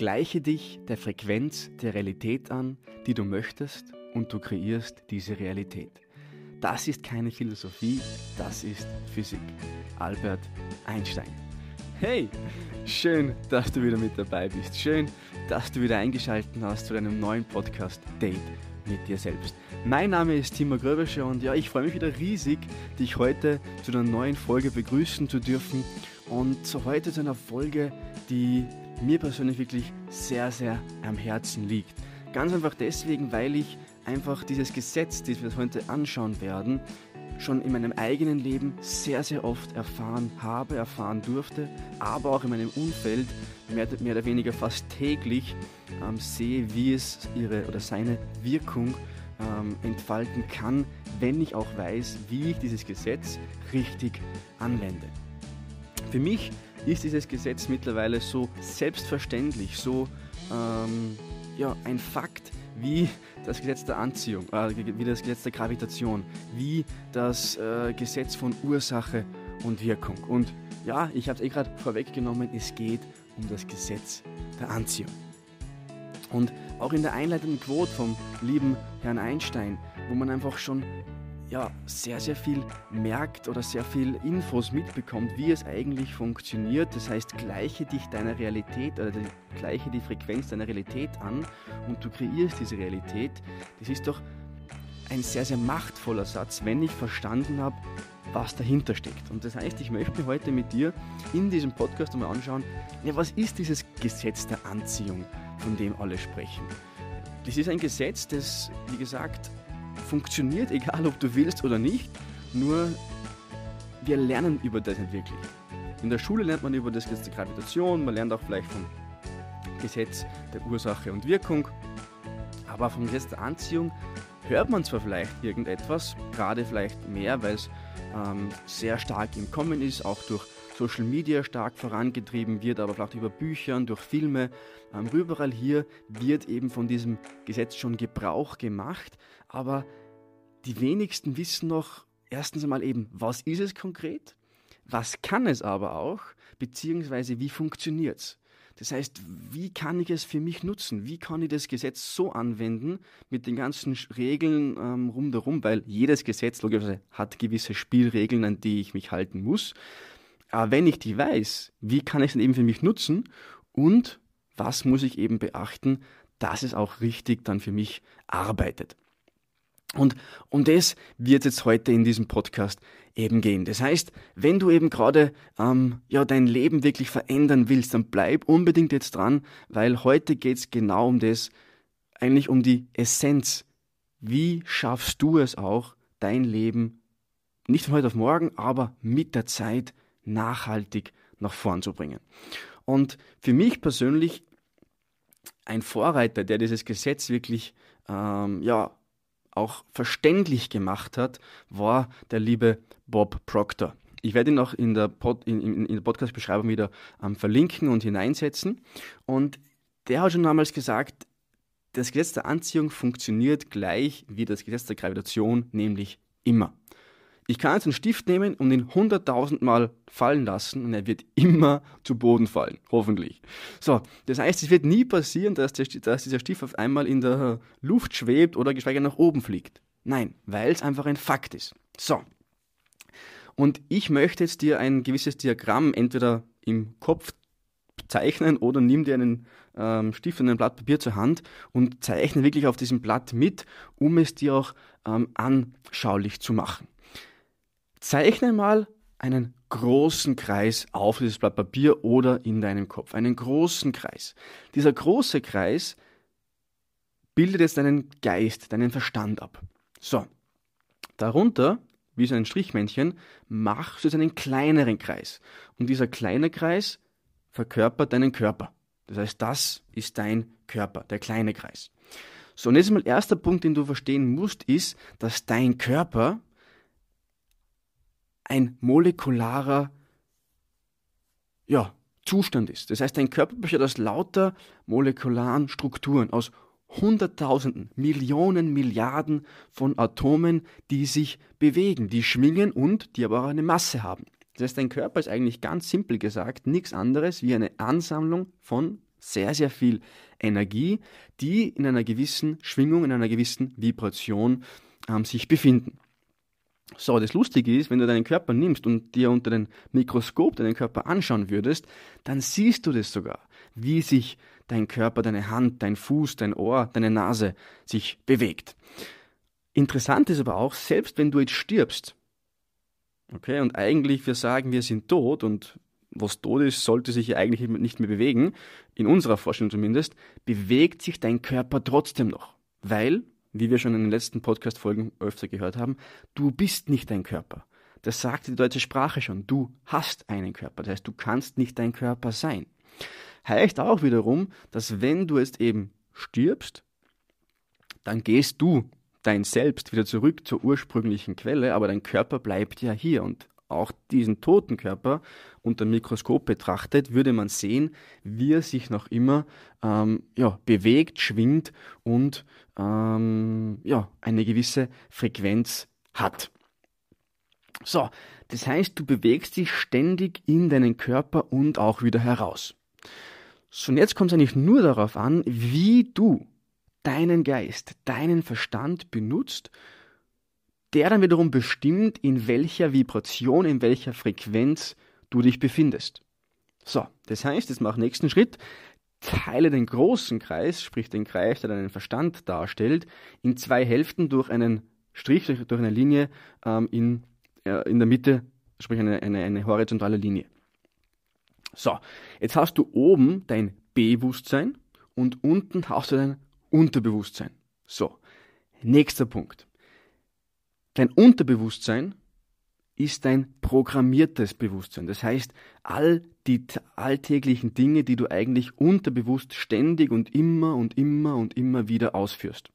Gleiche dich der Frequenz der Realität an, die du möchtest, und du kreierst diese Realität. Das ist keine Philosophie, das ist Physik. Albert Einstein. Hey, schön, dass du wieder mit dabei bist. Schön, dass du wieder eingeschaltet hast zu deinem neuen Podcast Date mit dir selbst. Mein Name ist Timo Gröbescher und ja, ich freue mich wieder riesig, dich heute zu einer neuen Folge begrüßen zu dürfen und heute zu einer Folge, die mir persönlich wirklich sehr, sehr am Herzen liegt. Ganz einfach deswegen, weil ich einfach dieses Gesetz, das wir heute anschauen werden, schon in meinem eigenen Leben sehr, sehr oft erfahren habe, erfahren durfte, aber auch in meinem Umfeld mehr, mehr oder weniger fast täglich ähm, sehe, wie es ihre oder seine Wirkung ähm, entfalten kann, wenn ich auch weiß, wie ich dieses Gesetz richtig anwende. Für mich ist dieses Gesetz mittlerweile so selbstverständlich, so ähm, ja, ein Fakt wie das Gesetz der Anziehung, äh, wie das Gesetz der Gravitation, wie das äh, Gesetz von Ursache und Wirkung. Und ja, ich habe es eh gerade vorweggenommen, es geht um das Gesetz der Anziehung. Und auch in der einleitenden Quote vom lieben Herrn Einstein, wo man einfach schon ja, sehr, sehr viel merkt oder sehr viel Infos mitbekommt, wie es eigentlich funktioniert. Das heißt, gleiche dich deiner Realität oder gleiche die Frequenz deiner Realität an und du kreierst diese Realität. Das ist doch ein sehr, sehr machtvoller Satz, wenn ich verstanden habe, was dahinter steckt. Und das heißt, ich möchte heute mit dir in diesem Podcast einmal anschauen, ja, was ist dieses Gesetz der Anziehung, von dem alle sprechen. Das ist ein Gesetz, das, wie gesagt, funktioniert, egal ob du willst oder nicht. Nur wir lernen über das nicht wirklich. In der Schule lernt man über das Gesetz der Gravitation, man lernt auch vielleicht vom Gesetz der Ursache und Wirkung. Aber vom Gesetz der Anziehung hört man zwar vielleicht irgendetwas, gerade vielleicht mehr, weil es ähm, sehr stark im Kommen ist, auch durch Social Media stark vorangetrieben wird, aber vielleicht über Büchern, durch Filme. Ähm, überall hier wird eben von diesem Gesetz schon Gebrauch gemacht, aber die wenigsten wissen noch erstens einmal eben, was ist es konkret, was kann es aber auch, beziehungsweise wie funktioniert es. Das heißt, wie kann ich es für mich nutzen? Wie kann ich das Gesetz so anwenden mit den ganzen Regeln ähm, rundherum? Weil jedes Gesetz logischerweise hat gewisse Spielregeln, an die ich mich halten muss. Aber wenn ich die weiß, wie kann ich es dann eben für mich nutzen? Und was muss ich eben beachten, dass es auch richtig dann für mich arbeitet? Und um das wird jetzt heute in diesem Podcast eben gehen. Das heißt, wenn du eben gerade ähm, ja, dein Leben wirklich verändern willst, dann bleib unbedingt jetzt dran, weil heute geht es genau um das, eigentlich um die Essenz. Wie schaffst du es auch, dein Leben nicht von heute auf morgen, aber mit der Zeit nachhaltig nach vorn zu bringen? Und für mich persönlich ein Vorreiter, der dieses Gesetz wirklich ähm, ja, auch verständlich gemacht hat, war der liebe Bob Proctor. Ich werde ihn auch in der, Pod, in, in, in der Podcast-Beschreibung wieder ähm, verlinken und hineinsetzen. Und der hat schon damals gesagt, das Gesetz der Anziehung funktioniert gleich wie das Gesetz der Gravitation, nämlich immer. Ich kann jetzt einen Stift nehmen und ihn hunderttausend Mal fallen lassen und er wird immer zu Boden fallen, hoffentlich. So, das heißt, es wird nie passieren, dass, der, dass dieser Stift auf einmal in der Luft schwebt oder geschweige nach oben fliegt. Nein, weil es einfach ein Fakt ist. So. Und ich möchte jetzt dir ein gewisses Diagramm entweder im Kopf zeichnen oder nimm dir einen ähm, Stift und ein Blatt Papier zur Hand und zeichne wirklich auf diesem Blatt mit, um es dir auch ähm, anschaulich zu machen. Zeichne mal einen großen Kreis auf dieses Blatt Papier oder in deinem Kopf. Einen großen Kreis. Dieser große Kreis bildet jetzt deinen Geist, deinen Verstand ab. So. Darunter, wie so ein Strichmännchen, machst du jetzt einen kleineren Kreis. Und dieser kleine Kreis verkörpert deinen Körper. Das heißt, das ist dein Körper, der kleine Kreis. So, und jetzt mal erster Punkt, den du verstehen musst, ist, dass dein Körper ein molekularer ja, Zustand ist. Das heißt, dein Körper besteht aus lauter molekularen Strukturen, aus Hunderttausenden, Millionen, Milliarden von Atomen, die sich bewegen, die schwingen und die aber auch eine Masse haben. Das heißt, dein Körper ist eigentlich ganz simpel gesagt nichts anderes wie eine Ansammlung von Sehr, sehr viel Energie, die in einer gewissen Schwingung, in einer gewissen Vibration ähm, sich befinden. So, das Lustige ist, wenn du deinen Körper nimmst und dir unter dem Mikroskop deinen Körper anschauen würdest, dann siehst du das sogar, wie sich dein Körper, deine Hand, dein Fuß, dein Ohr, deine Nase sich bewegt. Interessant ist aber auch, selbst wenn du jetzt stirbst, okay, und eigentlich wir sagen, wir sind tot und was tot ist, sollte sich ja eigentlich nicht mehr bewegen, in unserer Forschung zumindest, bewegt sich dein Körper trotzdem noch, weil wie wir schon in den letzten Podcast-Folgen öfter gehört haben, du bist nicht dein Körper. Das sagt die deutsche Sprache schon. Du hast einen Körper. Das heißt, du kannst nicht dein Körper sein. Heißt auch wiederum, dass wenn du jetzt eben stirbst, dann gehst du dein Selbst wieder zurück zur ursprünglichen Quelle, aber dein Körper bleibt ja hier und auch diesen toten Körper unter dem Mikroskop betrachtet, würde man sehen, wie er sich noch immer ähm, ja, bewegt, schwingt und ähm, ja, eine gewisse Frequenz hat. So, das heißt, du bewegst dich ständig in deinen Körper und auch wieder heraus. So, und jetzt kommt es eigentlich nur darauf an, wie du deinen Geist, deinen Verstand benutzt, der dann wiederum bestimmt, in welcher Vibration, in welcher Frequenz du dich befindest. So, das heißt, jetzt mach nächsten Schritt, teile den großen Kreis, sprich den Kreis, der deinen Verstand darstellt, in zwei Hälften durch einen Strich, durch eine Linie ähm, in, äh, in der Mitte, sprich eine, eine, eine horizontale Linie. So, jetzt hast du oben dein Bewusstsein und unten hast du dein Unterbewusstsein. So, nächster Punkt. Dein Unterbewusstsein ist dein programmiertes Bewusstsein. Das heißt, all die alltäglichen Dinge, die du eigentlich unterbewusst ständig und immer und immer und immer wieder ausführst.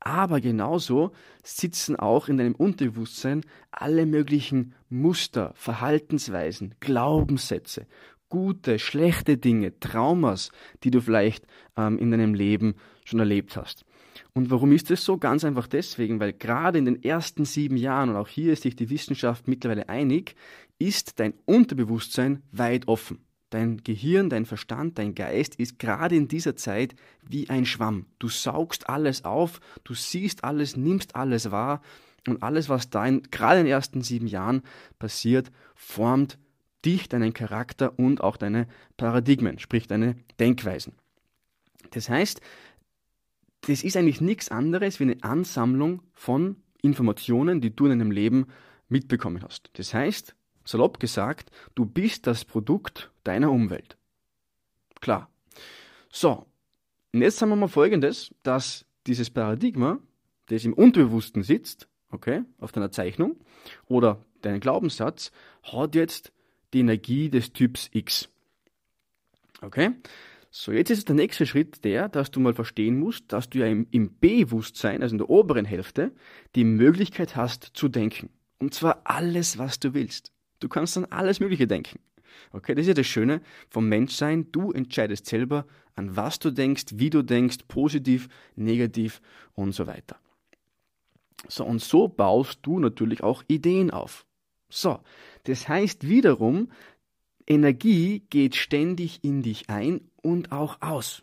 Aber genauso sitzen auch in deinem Unterbewusstsein alle möglichen Muster, Verhaltensweisen, Glaubenssätze, gute, schlechte Dinge, Traumas, die du vielleicht ähm, in deinem Leben schon erlebt hast. Und warum ist das so? Ganz einfach deswegen, weil gerade in den ersten sieben Jahren, und auch hier ist sich die Wissenschaft mittlerweile einig, ist dein Unterbewusstsein weit offen. Dein Gehirn, dein Verstand, dein Geist ist gerade in dieser Zeit wie ein Schwamm. Du saugst alles auf, du siehst alles, nimmst alles wahr und alles, was da in, gerade in den ersten sieben Jahren passiert, formt dich, deinen Charakter und auch deine Paradigmen, sprich deine Denkweisen. Das heißt, das ist eigentlich nichts anderes wie eine Ansammlung von Informationen, die du in deinem Leben mitbekommen hast. Das heißt, salopp gesagt, du bist das Produkt deiner Umwelt. Klar. So, und jetzt sagen wir mal folgendes, dass dieses Paradigma, das im Unterbewussten sitzt, okay, auf deiner Zeichnung, oder dein Glaubenssatz, hat jetzt die Energie des Typs X. Okay? So, jetzt ist der nächste Schritt der, dass du mal verstehen musst, dass du ja im, im Bewusstsein, also in der oberen Hälfte, die Möglichkeit hast zu denken. Und zwar alles, was du willst. Du kannst an alles Mögliche denken. Okay, das ist ja das Schöne vom Menschsein. Du entscheidest selber, an was du denkst, wie du denkst, positiv, negativ und so weiter. So, und so baust du natürlich auch Ideen auf. So, das heißt wiederum, Energie geht ständig in dich ein und auch aus.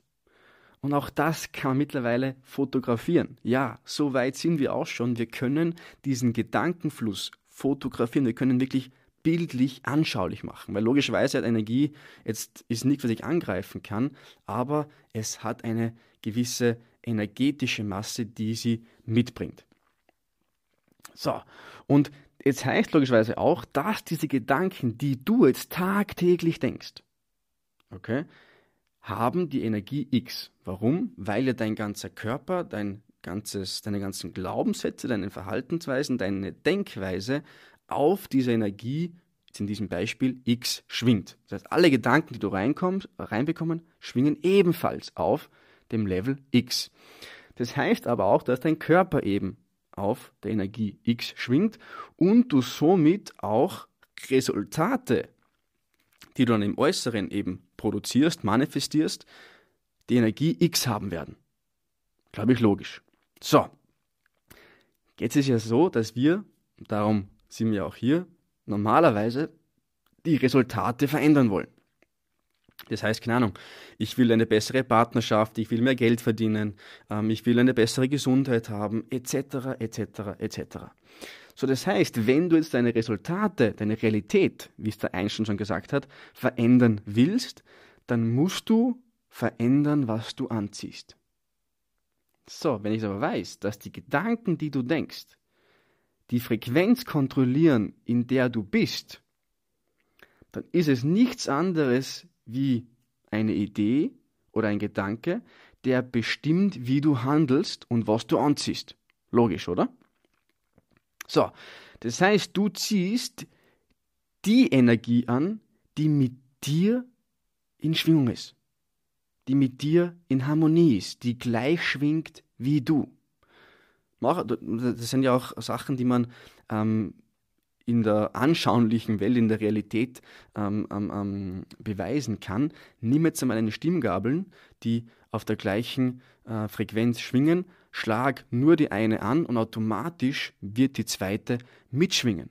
Und auch das kann man mittlerweile fotografieren. Ja, so weit sind wir auch schon. Wir können diesen Gedankenfluss fotografieren. Wir können wirklich bildlich anschaulich machen. Weil logischerweise hat Energie jetzt ist nichts, was ich angreifen kann, aber es hat eine gewisse energetische Masse, die sie mitbringt. So, und jetzt heißt logischerweise auch, dass diese Gedanken, die du jetzt tagtäglich denkst, okay, haben die Energie X. Warum? Weil ja dein ganzer Körper, dein ganzes, deine ganzen Glaubenssätze, deine Verhaltensweisen, deine Denkweise auf diese Energie, jetzt in diesem Beispiel, X schwingt. Das heißt, alle Gedanken, die du reinkommst, reinbekommen, schwingen ebenfalls auf dem Level X. Das heißt aber auch, dass dein Körper eben auf der Energie X schwingt und du somit auch Resultate, die du dann im Äußeren eben produzierst, manifestierst, die Energie X haben werden. Glaube ich logisch. So, jetzt ist ja so, dass wir, darum sind wir auch hier, normalerweise die Resultate verändern wollen. Das heißt, keine Ahnung, ich will eine bessere Partnerschaft, ich will mehr Geld verdienen, ähm, ich will eine bessere Gesundheit haben, etc., etc., etc. So, das heißt, wenn du jetzt deine Resultate, deine Realität, wie es der Einstein schon gesagt hat, verändern willst, dann musst du verändern, was du anziehst. So, wenn ich aber weiß, dass die Gedanken, die du denkst, die Frequenz kontrollieren, in der du bist, dann ist es nichts anderes wie eine Idee oder ein Gedanke, der bestimmt, wie du handelst und was du anziehst. Logisch, oder? So, das heißt, du ziehst die Energie an, die mit dir in Schwingung ist, die mit dir in Harmonie ist, die gleich schwingt wie du. Das sind ja auch Sachen, die man ähm, in der anschaulichen Welt, in der Realität ähm, ähm, ähm, beweisen kann. Nimm jetzt einmal eine Stimmgabeln, die auf der gleichen äh, Frequenz schwingen, schlag nur die eine an und automatisch wird die zweite mitschwingen.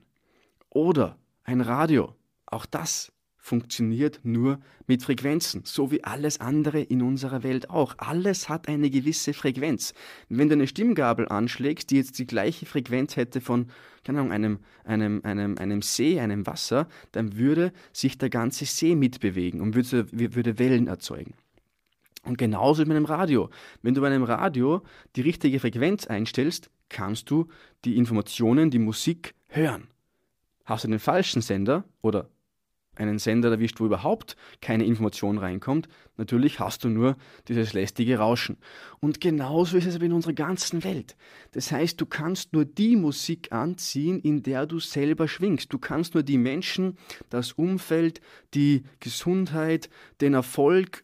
Oder ein Radio, auch das funktioniert nur mit Frequenzen, so wie alles andere in unserer Welt auch. Alles hat eine gewisse Frequenz. Wenn du eine Stimmgabel anschlägst, die jetzt die gleiche Frequenz hätte von, keine Ahnung, einem, einem, einem, einem See, einem Wasser, dann würde sich der ganze See mitbewegen und würde, würde Wellen erzeugen. Und genauso mit einem Radio. Wenn du bei einem Radio die richtige Frequenz einstellst, kannst du die Informationen, die Musik hören. Hast du den falschen Sender oder einen Sender erwischt, wo überhaupt keine Information reinkommt, natürlich hast du nur dieses lästige Rauschen. Und genauso ist es aber in unserer ganzen Welt. Das heißt, du kannst nur die Musik anziehen, in der du selber schwingst. Du kannst nur die Menschen, das Umfeld, die Gesundheit, den Erfolg,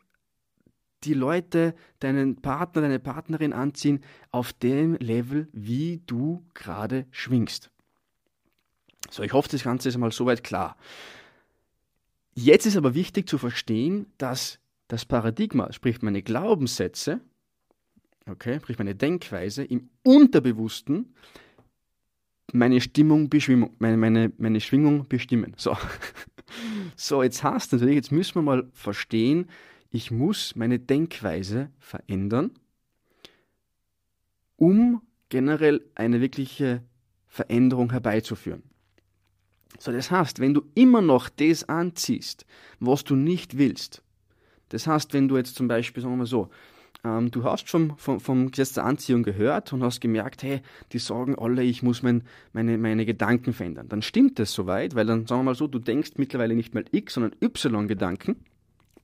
die Leute, deinen Partner, deine Partnerin anziehen, auf dem Level, wie du gerade schwingst. So, ich hoffe, das Ganze ist einmal soweit klar. Jetzt ist aber wichtig zu verstehen, dass das Paradigma, sprich meine Glaubenssätze, okay, sprich meine Denkweise im Unterbewussten meine Stimmung, meine, meine, meine Schwingung bestimmen. So. so, jetzt hast du natürlich, jetzt müssen wir mal verstehen, ich muss meine Denkweise verändern, um generell eine wirkliche Veränderung herbeizuführen. So, das heißt, wenn du immer noch das anziehst, was du nicht willst, das heißt, wenn du jetzt zum Beispiel, sagen wir mal so, ähm, du hast schon vom, vom, Gesetz der Anziehung gehört und hast gemerkt, hey, die sagen alle, ich muss mein, meine, meine Gedanken verändern. Dann stimmt das soweit, weil dann sagen wir mal so, du denkst mittlerweile nicht mehr X, sondern Y-Gedanken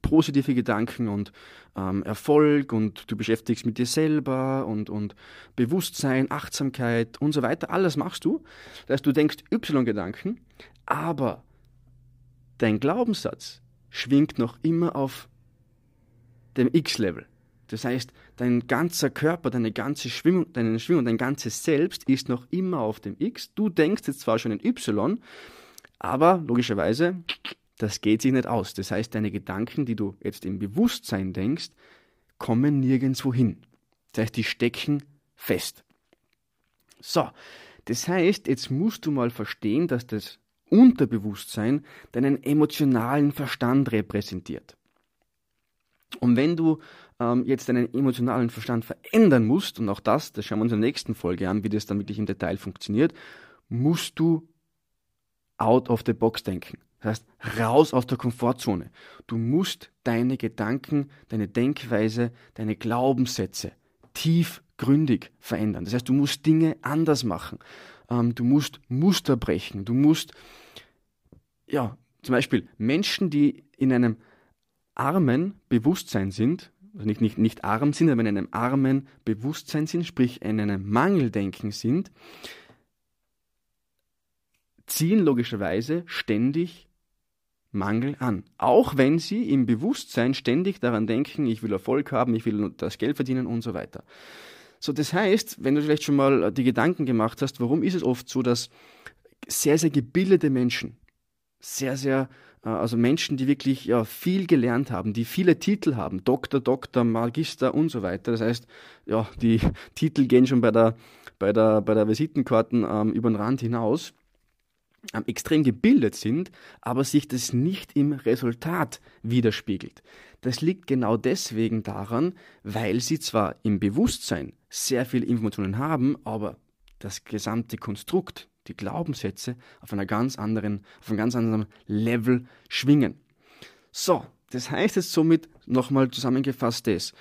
positive Gedanken und ähm, Erfolg und du beschäftigst mit dir selber und, und Bewusstsein, Achtsamkeit und so weiter. Alles machst du. Das heißt, du denkst Y-Gedanken, aber dein Glaubenssatz schwingt noch immer auf dem X-Level. Das heißt, dein ganzer Körper, deine ganze Schwingung, deine Schwingung, dein ganzes Selbst ist noch immer auf dem X. Du denkst jetzt zwar schon in Y, aber logischerweise das geht sich nicht aus. Das heißt, deine Gedanken, die du jetzt im Bewusstsein denkst, kommen nirgendwo hin. Das heißt, die stecken fest. So, das heißt, jetzt musst du mal verstehen, dass das Unterbewusstsein deinen emotionalen Verstand repräsentiert. Und wenn du ähm, jetzt deinen emotionalen Verstand verändern musst, und auch das, das schauen wir uns in der nächsten Folge an, wie das dann wirklich im Detail funktioniert, musst du out of the box denken. Das heißt, raus aus der Komfortzone. Du musst deine Gedanken, deine Denkweise, deine Glaubenssätze tiefgründig verändern. Das heißt, du musst Dinge anders machen. Ähm, du musst Muster brechen. Du musst, ja, zum Beispiel Menschen, die in einem armen Bewusstsein sind, also nicht, nicht, nicht arm sind, aber in einem armen Bewusstsein sind, sprich in einem Mangeldenken sind, ziehen logischerweise ständig Mangel an. Auch wenn sie im Bewusstsein ständig daran denken, ich will Erfolg haben, ich will das Geld verdienen und so weiter. So, das heißt, wenn du vielleicht schon mal die Gedanken gemacht hast, warum ist es oft so, dass sehr, sehr gebildete Menschen, sehr, sehr, äh, also Menschen, die wirklich ja, viel gelernt haben, die viele Titel haben, Doktor, Doktor, Magister und so weiter. Das heißt, ja, die Titel gehen schon bei der, bei der, bei der Visitenkarten ähm, über den Rand hinaus extrem gebildet sind, aber sich das nicht im Resultat widerspiegelt. Das liegt genau deswegen daran, weil sie zwar im Bewusstsein sehr viele Informationen haben, aber das gesamte Konstrukt, die Glaubenssätze auf einer ganz anderen, auf einem ganz anderen Level schwingen. So, das heißt jetzt somit nochmal zusammengefasst das.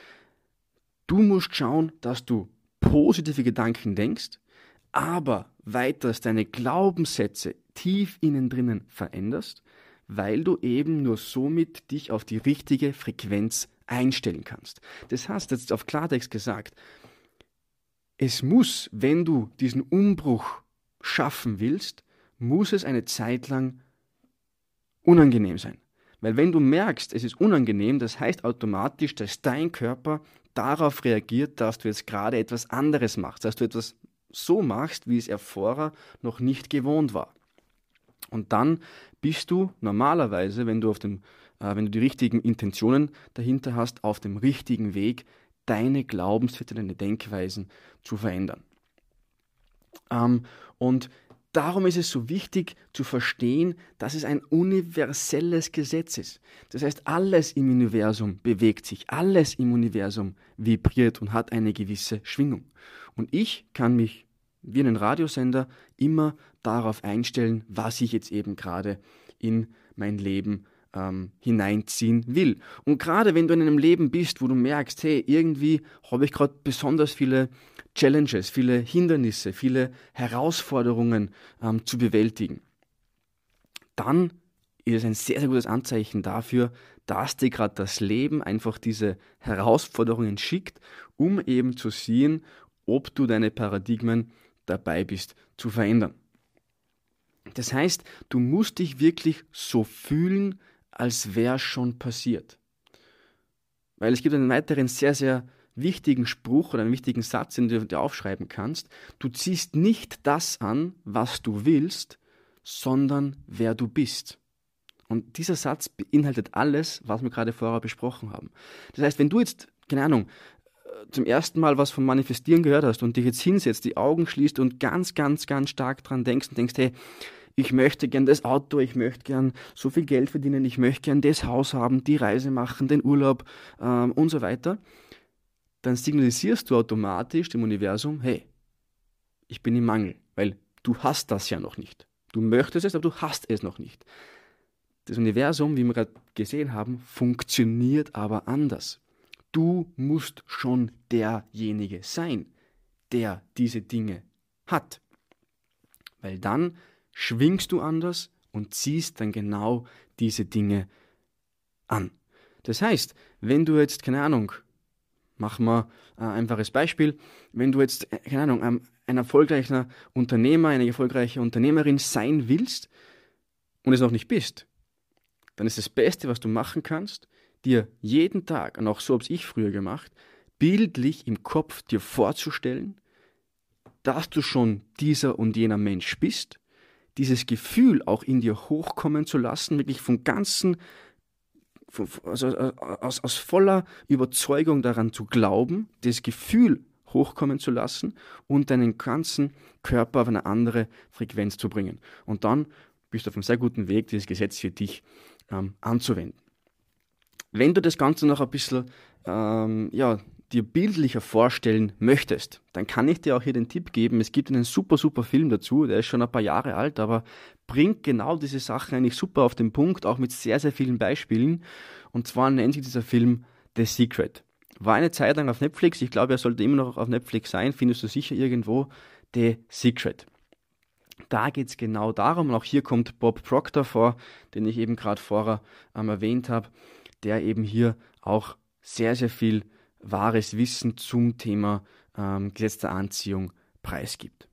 Du musst schauen, dass du positive Gedanken denkst, aber weiters deine Glaubenssätze tief innen drinnen veränderst, weil du eben nur somit dich auf die richtige Frequenz einstellen kannst. Das heißt jetzt auf Klartext gesagt, es muss, wenn du diesen Umbruch schaffen willst, muss es eine Zeit lang unangenehm sein. Weil wenn du merkst, es ist unangenehm, das heißt automatisch, dass dein Körper darauf reagiert, dass du jetzt gerade etwas anderes machst, dass du etwas so machst, wie es er vorher noch nicht gewohnt war. Und dann bist du normalerweise, wenn du, auf dem, äh, wenn du die richtigen Intentionen dahinter hast, auf dem richtigen Weg, deine Glaubenssätze, deine Denkweisen zu verändern. Ähm, und darum ist es so wichtig zu verstehen, dass es ein universelles Gesetz ist. Das heißt, alles im Universum bewegt sich, alles im Universum vibriert und hat eine gewisse Schwingung. Und ich kann mich wie einen Radiosender immer darauf einstellen, was ich jetzt eben gerade in mein Leben ähm, hineinziehen will. Und gerade wenn du in einem Leben bist, wo du merkst, hey, irgendwie habe ich gerade besonders viele Challenges, viele Hindernisse, viele Herausforderungen ähm, zu bewältigen, dann ist es ein sehr, sehr gutes Anzeichen dafür, dass dir gerade das Leben einfach diese Herausforderungen schickt, um eben zu sehen, ob du deine Paradigmen dabei bist zu verändern. Das heißt, du musst dich wirklich so fühlen, als wäre schon passiert. Weil es gibt einen weiteren sehr, sehr wichtigen Spruch oder einen wichtigen Satz, den du dir aufschreiben kannst. Du ziehst nicht das an, was du willst, sondern wer du bist. Und dieser Satz beinhaltet alles, was wir gerade vorher besprochen haben. Das heißt, wenn du jetzt, keine Ahnung, zum ersten Mal was vom Manifestieren gehört hast und dich jetzt hinsetzt, die Augen schließt und ganz, ganz, ganz stark dran denkst und denkst, hey, ich möchte gern das Auto, ich möchte gern so viel Geld verdienen, ich möchte gern das Haus haben, die Reise machen, den Urlaub ähm, und so weiter, dann signalisierst du automatisch dem Universum, hey, ich bin im Mangel, weil du hast das ja noch nicht. Du möchtest es, aber du hast es noch nicht. Das Universum, wie wir gerade gesehen haben, funktioniert aber anders. Du musst schon derjenige sein, der diese Dinge hat. Weil dann schwingst du anders und ziehst dann genau diese Dinge an. Das heißt, wenn du jetzt, keine Ahnung, mach mal ein einfaches Beispiel, wenn du jetzt, äh, keine Ahnung, ein erfolgreicher Unternehmer, eine erfolgreiche Unternehmerin sein willst und es noch nicht bist, dann ist das Beste, was du machen kannst, dir jeden Tag, und auch so habe ich früher gemacht, bildlich im Kopf dir vorzustellen, dass du schon dieser und jener Mensch bist, dieses Gefühl auch in dir hochkommen zu lassen, wirklich vom ganzen, also aus, aus voller Überzeugung daran zu glauben, das Gefühl hochkommen zu lassen und deinen ganzen Körper auf eine andere Frequenz zu bringen. Und dann bist du auf einem sehr guten Weg, dieses Gesetz für dich ähm, anzuwenden. Wenn du das Ganze noch ein bisschen ähm, ja, dir bildlicher vorstellen möchtest, dann kann ich dir auch hier den Tipp geben, es gibt einen super, super Film dazu, der ist schon ein paar Jahre alt, aber bringt genau diese Sachen eigentlich super auf den Punkt, auch mit sehr, sehr vielen Beispielen. Und zwar nennt sich dieser Film The Secret. War eine Zeit lang auf Netflix, ich glaube, er sollte immer noch auf Netflix sein, findest du sicher irgendwo The Secret. Da geht es genau darum, und auch hier kommt Bob Proctor vor, den ich eben gerade vorher ähm, erwähnt habe, der eben hier auch sehr, sehr viel wahres Wissen zum Thema ähm, Gesetz der Anziehung preisgibt.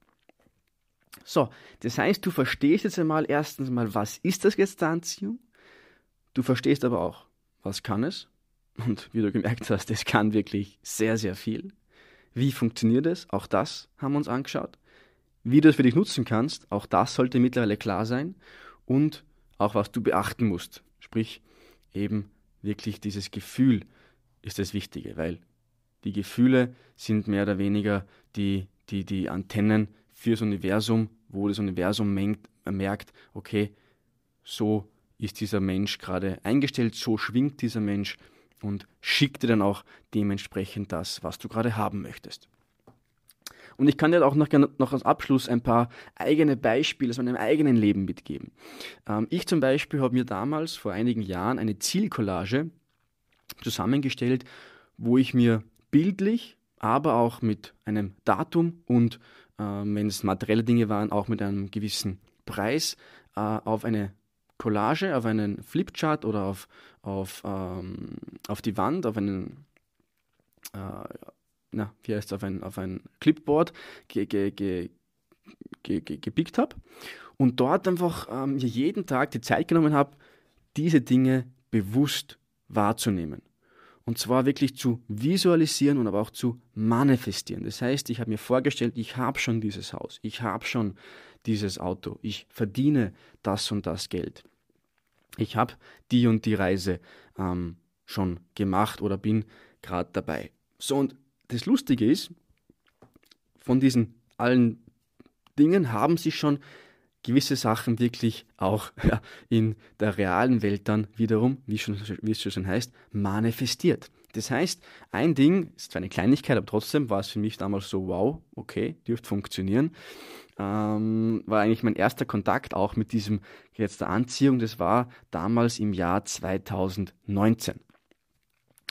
So, das heißt, du verstehst jetzt einmal erstens mal, was ist das Gesetz der Anziehung? Du verstehst aber auch, was kann es? Und wie du gemerkt hast, es kann wirklich sehr, sehr viel. Wie funktioniert es? Auch das haben wir uns angeschaut. Wie du es für dich nutzen kannst, auch das sollte mittlerweile klar sein. Und auch was du beachten musst. Sprich, eben wirklich dieses Gefühl ist das Wichtige, weil die Gefühle sind mehr oder weniger die, die, die Antennen fürs Universum, wo das Universum merkt, okay, so ist dieser Mensch gerade eingestellt, so schwingt dieser Mensch und schickt dir dann auch dementsprechend das, was du gerade haben möchtest. Und ich kann dir auch noch, noch als Abschluss ein paar eigene Beispiele aus meinem eigenen Leben mitgeben. Ähm, ich zum Beispiel habe mir damals vor einigen Jahren eine Zielcollage zusammengestellt, wo ich mir bildlich, aber auch mit einem Datum und äh, wenn es materielle Dinge waren, auch mit einem gewissen Preis äh, auf eine Collage, auf einen Flipchart oder auf, auf, ähm, auf die Wand, auf einen äh, na, wie heißt auf ein, auf ein Clipboard ge, ge, ge, ge, ge, gepickt habe und dort einfach ähm, jeden Tag die Zeit genommen habe, diese Dinge bewusst wahrzunehmen. Und zwar wirklich zu visualisieren und aber auch zu manifestieren. Das heißt, ich habe mir vorgestellt, ich habe schon dieses Haus, ich habe schon dieses Auto, ich verdiene das und das Geld. Ich habe die und die Reise ähm, schon gemacht oder bin gerade dabei. So, und das Lustige ist, von diesen allen Dingen haben sich schon gewisse Sachen wirklich auch ja, in der realen Welt dann wiederum, wie, schon, wie es schon heißt, manifestiert. Das heißt, ein Ding, ist zwar eine Kleinigkeit, aber trotzdem war es für mich damals so, wow, okay, dürfte funktionieren. Ähm, war eigentlich mein erster Kontakt auch mit diesem Gesetz der Anziehung. Das war damals im Jahr 2019.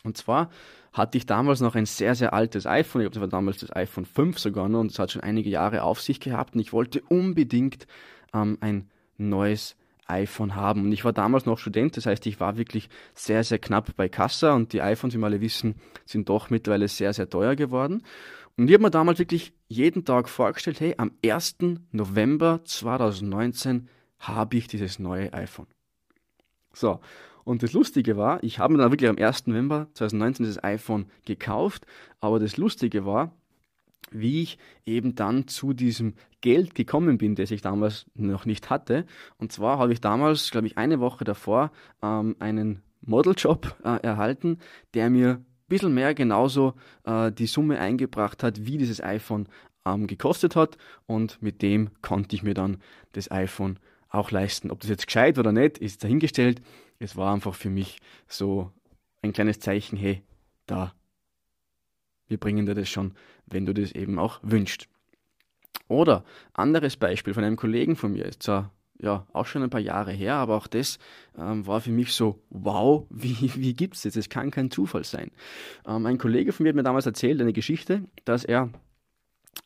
Und zwar hatte ich damals noch ein sehr, sehr altes iPhone. Ich glaube, das war damals das iPhone 5 sogar noch und es hat schon einige Jahre auf sich gehabt und ich wollte unbedingt ähm, ein neues iPhone haben. Und ich war damals noch Student, das heißt, ich war wirklich sehr, sehr knapp bei Kassa und die iPhones, wie wir alle wissen, sind doch mittlerweile sehr, sehr teuer geworden. Und ich habe mir damals wirklich jeden Tag vorgestellt, hey, am 1. November 2019 habe ich dieses neue iPhone. So, und das Lustige war, ich habe mir dann wirklich am 1. November 2019 das iPhone gekauft, aber das Lustige war, wie ich eben dann zu diesem Geld gekommen bin, das ich damals noch nicht hatte. Und zwar habe ich damals, glaube ich, eine Woche davor ähm, einen Modeljob äh, erhalten, der mir ein bisschen mehr genauso äh, die Summe eingebracht hat, wie dieses iPhone ähm, gekostet hat. Und mit dem konnte ich mir dann das iPhone auch leisten. Ob das jetzt gescheit oder nicht, ist dahingestellt es war einfach für mich so ein kleines Zeichen, hey, da, wir bringen dir das schon, wenn du das eben auch wünschst. Oder anderes Beispiel von einem Kollegen von mir, ist zwar ja auch schon ein paar Jahre her, aber auch das ähm, war für mich so, wow, wie, wie gibt es das? Das kann kein Zufall sein. Ähm, ein Kollege von mir hat mir damals erzählt, eine Geschichte, dass er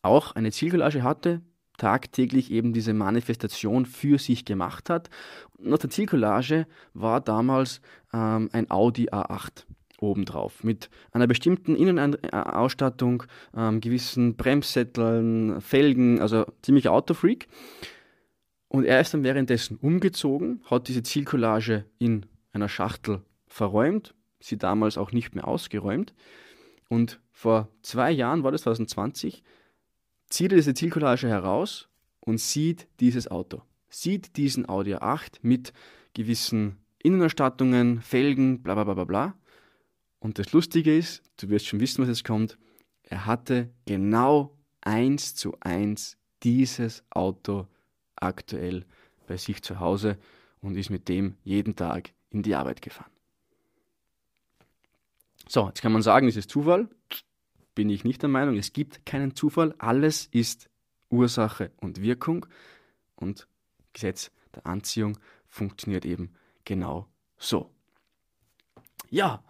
auch eine Zielcollage hatte, tagtäglich eben diese Manifestation für sich gemacht hat. Und auf der Zielcollage war damals ähm, ein Audi A8 obendrauf mit einer bestimmten Innenausstattung, ähm, gewissen Bremssätteln, Felgen, also ziemlich Autofreak. Und er ist dann währenddessen umgezogen, hat diese Zielcollage in einer Schachtel verräumt, sie damals auch nicht mehr ausgeräumt. Und vor zwei Jahren, war das 2020, zieht er diese Zielcollage heraus und sieht dieses Auto. Sieht diesen Audi A8 mit gewissen Innenerstattungen, Felgen, bla bla bla bla bla. Und das Lustige ist, du wirst schon wissen, was jetzt kommt, er hatte genau eins zu eins dieses Auto aktuell bei sich zu Hause und ist mit dem jeden Tag in die Arbeit gefahren. So, jetzt kann man sagen, ist es Zufall? bin ich nicht der Meinung. Es gibt keinen Zufall. Alles ist Ursache und Wirkung. Und Gesetz der Anziehung funktioniert eben genau so. Ja,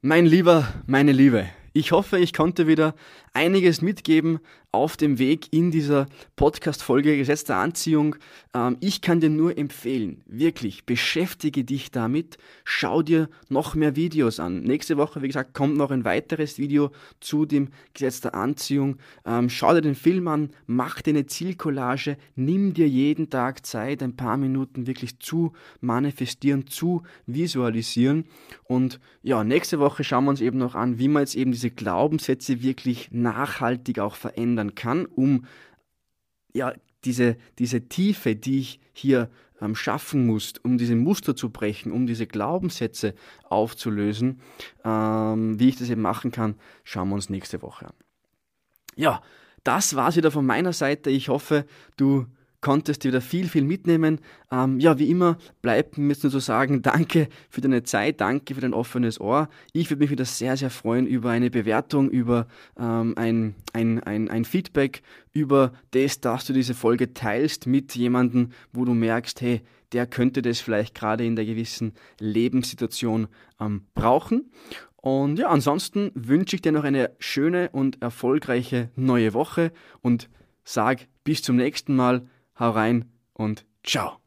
mein Lieber, meine Liebe, ich hoffe, ich konnte wieder einiges mitgeben auf dem Weg in dieser Podcast-Folge Gesetz der Anziehung. Ähm, ich kann dir nur empfehlen, wirklich, beschäftige dich damit, schau dir noch mehr Videos an. Nächste Woche, wie gesagt, kommt noch ein weiteres Video zu dem Gesetz der Anziehung. Ähm, schau dir den Film an, mach dir eine Zielcollage, nimm dir jeden Tag Zeit, ein paar Minuten wirklich zu manifestieren, zu visualisieren. Und ja, nächste Woche schauen wir uns eben noch an, wie man jetzt eben diese Glaubenssätze wirklich nachhaltig auch verändern kann, um ja, diese, diese Tiefe, die ich hier ähm, schaffen muss, um diese Muster zu brechen, um diese Glaubenssätze aufzulösen, ähm, wie ich das eben machen kann, schauen wir uns nächste Woche an. Ja, das war es wieder von meiner Seite. Ich hoffe, du konntest dir wieder viel, viel mitnehmen. Ähm, ja, wie immer, bleibt mir jetzt nur zu sagen, danke für deine Zeit, danke für dein offenes Ohr. Ich würde mich wieder sehr, sehr freuen über eine Bewertung, über ähm, ein, ein, ein, ein Feedback, über das, dass du diese Folge teilst mit jemandem, wo du merkst, hey, der könnte das vielleicht gerade in der gewissen Lebenssituation ähm, brauchen. Und ja, ansonsten wünsche ich dir noch eine schöne und erfolgreiche neue Woche und sag bis zum nächsten Mal, hau rein und ciao.